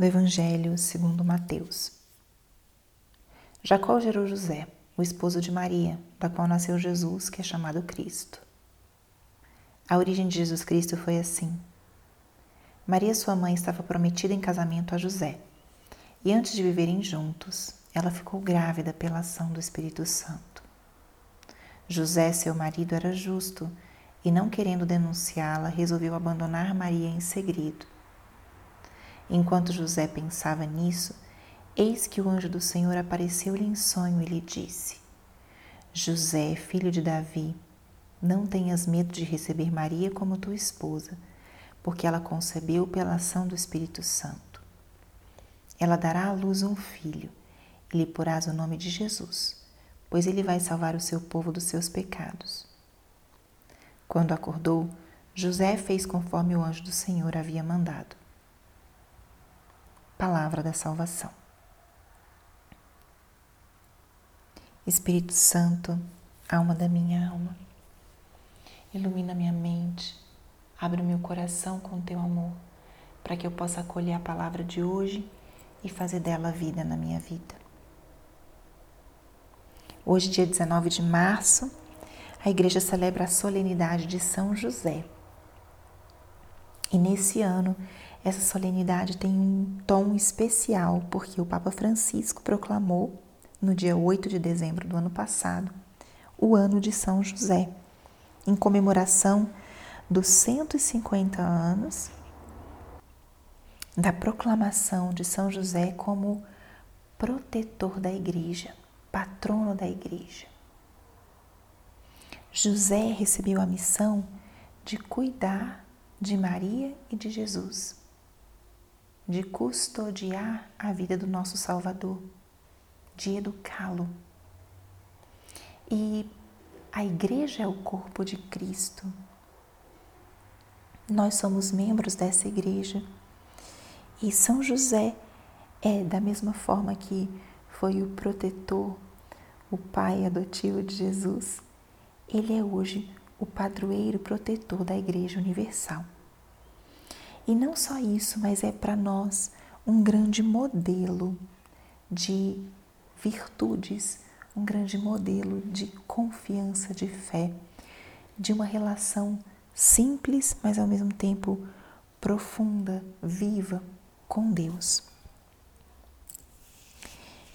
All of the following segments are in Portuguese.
do Evangelho segundo Mateus. Jacó gerou José, o esposo de Maria, da qual nasceu Jesus, que é chamado Cristo. A origem de Jesus Cristo foi assim. Maria, sua mãe, estava prometida em casamento a José, e antes de viverem juntos, ela ficou grávida pela ação do Espírito Santo. José, seu marido, era justo e, não querendo denunciá-la, resolveu abandonar Maria em segredo. Enquanto José pensava nisso, eis que o anjo do Senhor apareceu-lhe em sonho e lhe disse: José, filho de Davi, não tenhas medo de receber Maria como tua esposa, porque ela concebeu pela ação do Espírito Santo. Ela dará à luz um filho e lhe porás o nome de Jesus, pois ele vai salvar o seu povo dos seus pecados. Quando acordou, José fez conforme o anjo do Senhor havia mandado. Palavra da Salvação. Espírito Santo, alma da minha alma, ilumina minha mente, abre o meu coração com teu amor, para que eu possa acolher a palavra de hoje e fazer dela vida na minha vida. Hoje, dia 19 de março, a igreja celebra a solenidade de São José. E nesse ano, essa solenidade tem um tom especial, porque o Papa Francisco proclamou, no dia 8 de dezembro do ano passado, o ano de São José, em comemoração dos 150 anos da proclamação de São José como protetor da igreja, patrono da igreja. José recebeu a missão de cuidar de Maria e de Jesus, de custodiar a vida do nosso Salvador, de educá-lo. E a igreja é o corpo de Cristo. Nós somos membros dessa igreja. E São José é da mesma forma que foi o protetor, o pai adotivo de Jesus ele é hoje o padroeiro protetor da Igreja Universal. E não só isso, mas é para nós um grande modelo de virtudes, um grande modelo de confiança, de fé, de uma relação simples, mas ao mesmo tempo profunda, viva com Deus.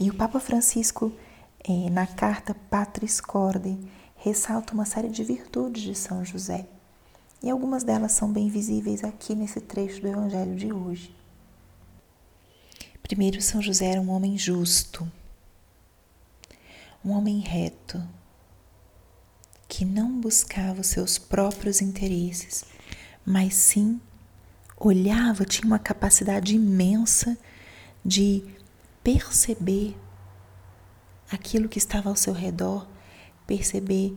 E o Papa Francisco, eh, na carta Patris Corde, ressalta uma série de virtudes de São José. E algumas delas são bem visíveis aqui nesse trecho do Evangelho de hoje. Primeiro, São José era um homem justo, um homem reto, que não buscava os seus próprios interesses, mas sim olhava, tinha uma capacidade imensa de perceber aquilo que estava ao seu redor perceber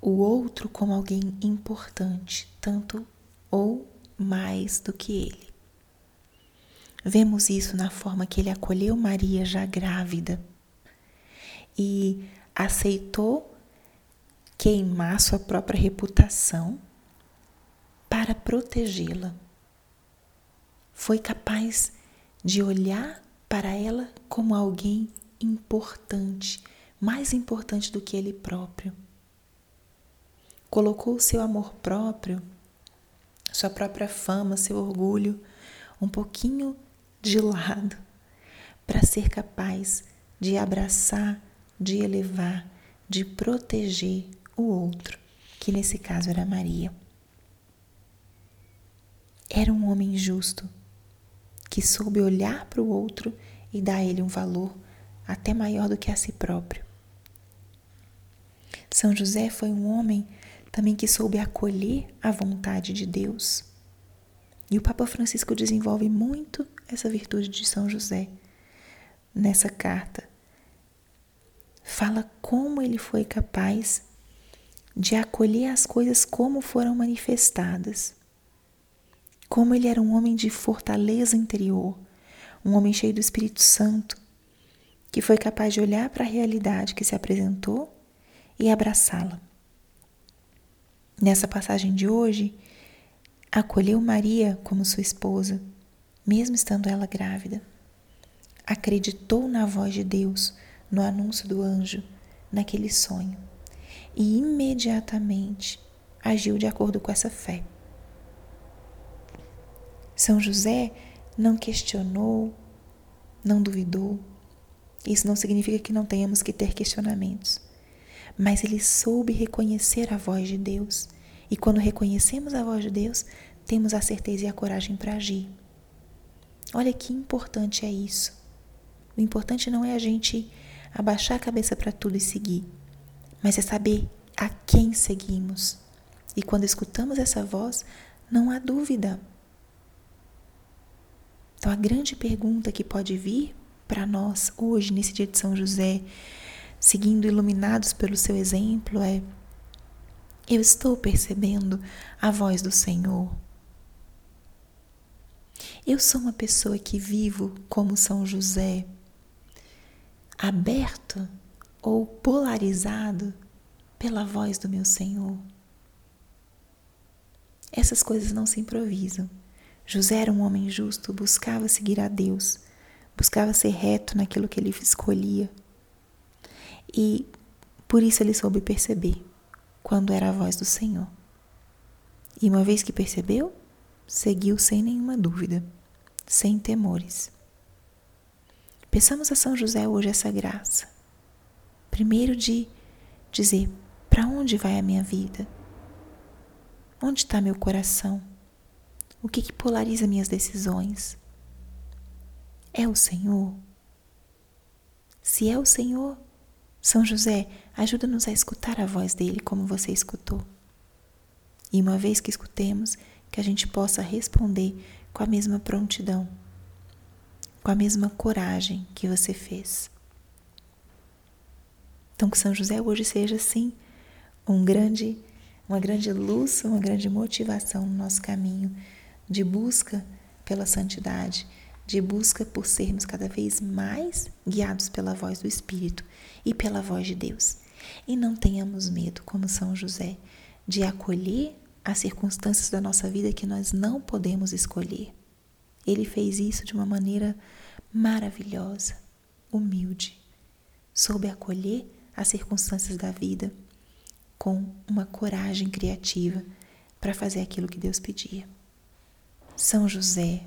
o outro como alguém importante, tanto ou mais do que ele. Vemos isso na forma que ele acolheu Maria já grávida e aceitou queimar sua própria reputação para protegê-la. Foi capaz de olhar para ela como alguém importante, mais importante do que ele próprio. Colocou o seu amor próprio, sua própria fama, seu orgulho, um pouquinho de lado, para ser capaz de abraçar, de elevar, de proteger o outro, que nesse caso era Maria. Era um homem justo que soube olhar para o outro e dar a ele um valor até maior do que a si próprio. São José foi um homem também que soube acolher a vontade de Deus. E o Papa Francisco desenvolve muito essa virtude de São José nessa carta. Fala como ele foi capaz de acolher as coisas como foram manifestadas. Como ele era um homem de fortaleza interior, um homem cheio do Espírito Santo, que foi capaz de olhar para a realidade que se apresentou e abraçá-la. Nessa passagem de hoje, acolheu Maria como sua esposa, mesmo estando ela grávida. Acreditou na voz de Deus, no anúncio do anjo, naquele sonho, e imediatamente agiu de acordo com essa fé. São José não questionou, não duvidou. Isso não significa que não tenhamos que ter questionamentos, mas ele soube reconhecer a voz de Deus. E quando reconhecemos a voz de Deus, temos a certeza e a coragem para agir. Olha que importante é isso. O importante não é a gente abaixar a cabeça para tudo e seguir, mas é saber a quem seguimos. E quando escutamos essa voz, não há dúvida. Então, a grande pergunta que pode vir para nós hoje, nesse dia de São José, seguindo iluminados pelo seu exemplo, é: eu estou percebendo a voz do Senhor? Eu sou uma pessoa que vivo como São José, aberto ou polarizado pela voz do meu Senhor. Essas coisas não se improvisam. José era um homem justo, buscava seguir a Deus, buscava ser reto naquilo que ele escolhia. E por isso ele soube perceber quando era a voz do Senhor. E uma vez que percebeu, seguiu sem nenhuma dúvida, sem temores. Peçamos a São José hoje essa graça. Primeiro de dizer: para onde vai a minha vida? Onde está meu coração? O que, que polariza minhas decisões? É o Senhor? Se é o Senhor, São José, ajuda-nos a escutar a voz dele como você escutou. E uma vez que escutemos, que a gente possa responder com a mesma prontidão, com a mesma coragem que você fez. Então, que São José hoje seja, sim, um grande, uma grande luz, uma grande motivação no nosso caminho de busca pela santidade, de busca por sermos cada vez mais guiados pela voz do Espírito e pela voz de Deus. E não tenhamos medo, como São José, de acolher as circunstâncias da nossa vida que nós não podemos escolher. Ele fez isso de uma maneira maravilhosa, humilde, soube acolher as circunstâncias da vida com uma coragem criativa para fazer aquilo que Deus pedia. São José,